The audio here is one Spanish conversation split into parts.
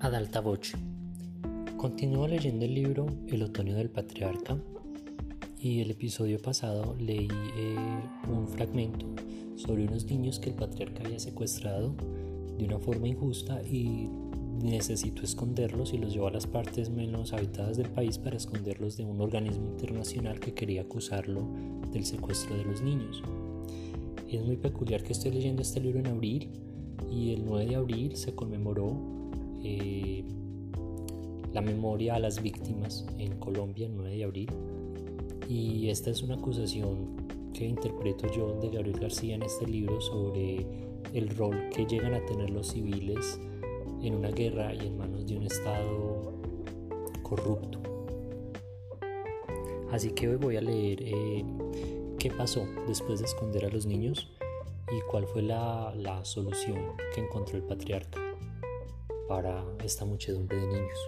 ad alta voce. Continúo leyendo el libro El otoño del patriarca y el episodio pasado leí eh, un fragmento sobre unos niños que el patriarca había secuestrado de una forma injusta y necesitó esconderlos y los llevó a las partes menos habitadas del país para esconderlos de un organismo internacional que quería acusarlo del secuestro de los niños. Es muy peculiar que estoy leyendo este libro en abril y el 9 de abril se conmemoró eh, la memoria a las víctimas en Colombia el 9 de abril y esta es una acusación que interpreto yo de Gabriel García en este libro sobre el rol que llegan a tener los civiles en una guerra y en manos de un Estado corrupto. Así que hoy voy a leer eh, qué pasó después de esconder a los niños y cuál fue la, la solución que encontró el patriarca para esta muchedumbre de niños.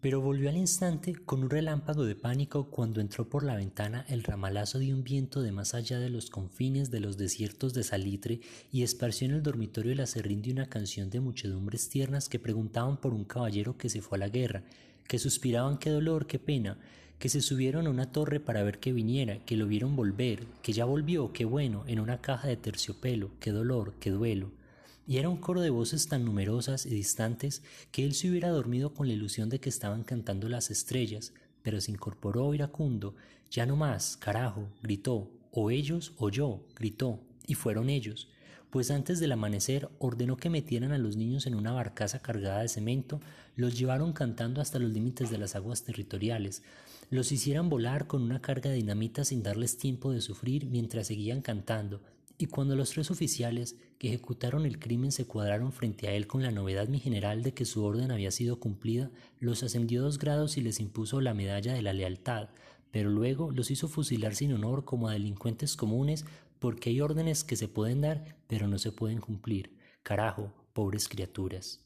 Pero volvió al instante con un relámpago de pánico cuando entró por la ventana el ramalazo de un viento de más allá de los confines de los desiertos de salitre y esparció en el dormitorio de la serrín de una canción de muchedumbres tiernas que preguntaban por un caballero que se fue a la guerra, que suspiraban qué dolor, qué pena, que se subieron a una torre para ver que viniera, que lo vieron volver, que ya volvió, qué bueno, en una caja de terciopelo, qué dolor, qué duelo. Y era un coro de voces tan numerosas y distantes que él se hubiera dormido con la ilusión de que estaban cantando las estrellas, pero se incorporó iracundo, ya no más, carajo, gritó, o ellos o yo, gritó, y fueron ellos, pues antes del amanecer ordenó que metieran a los niños en una barcaza cargada de cemento, los llevaron cantando hasta los límites de las aguas territoriales, los hicieran volar con una carga de dinamita sin darles tiempo de sufrir mientras seguían cantando, y cuando los tres oficiales que ejecutaron el crimen se cuadraron frente a él con la novedad mi general de que su orden había sido cumplida, los ascendió dos grados y les impuso la medalla de la lealtad, pero luego los hizo fusilar sin honor como a delincuentes comunes porque hay órdenes que se pueden dar pero no se pueden cumplir. Carajo, pobres criaturas.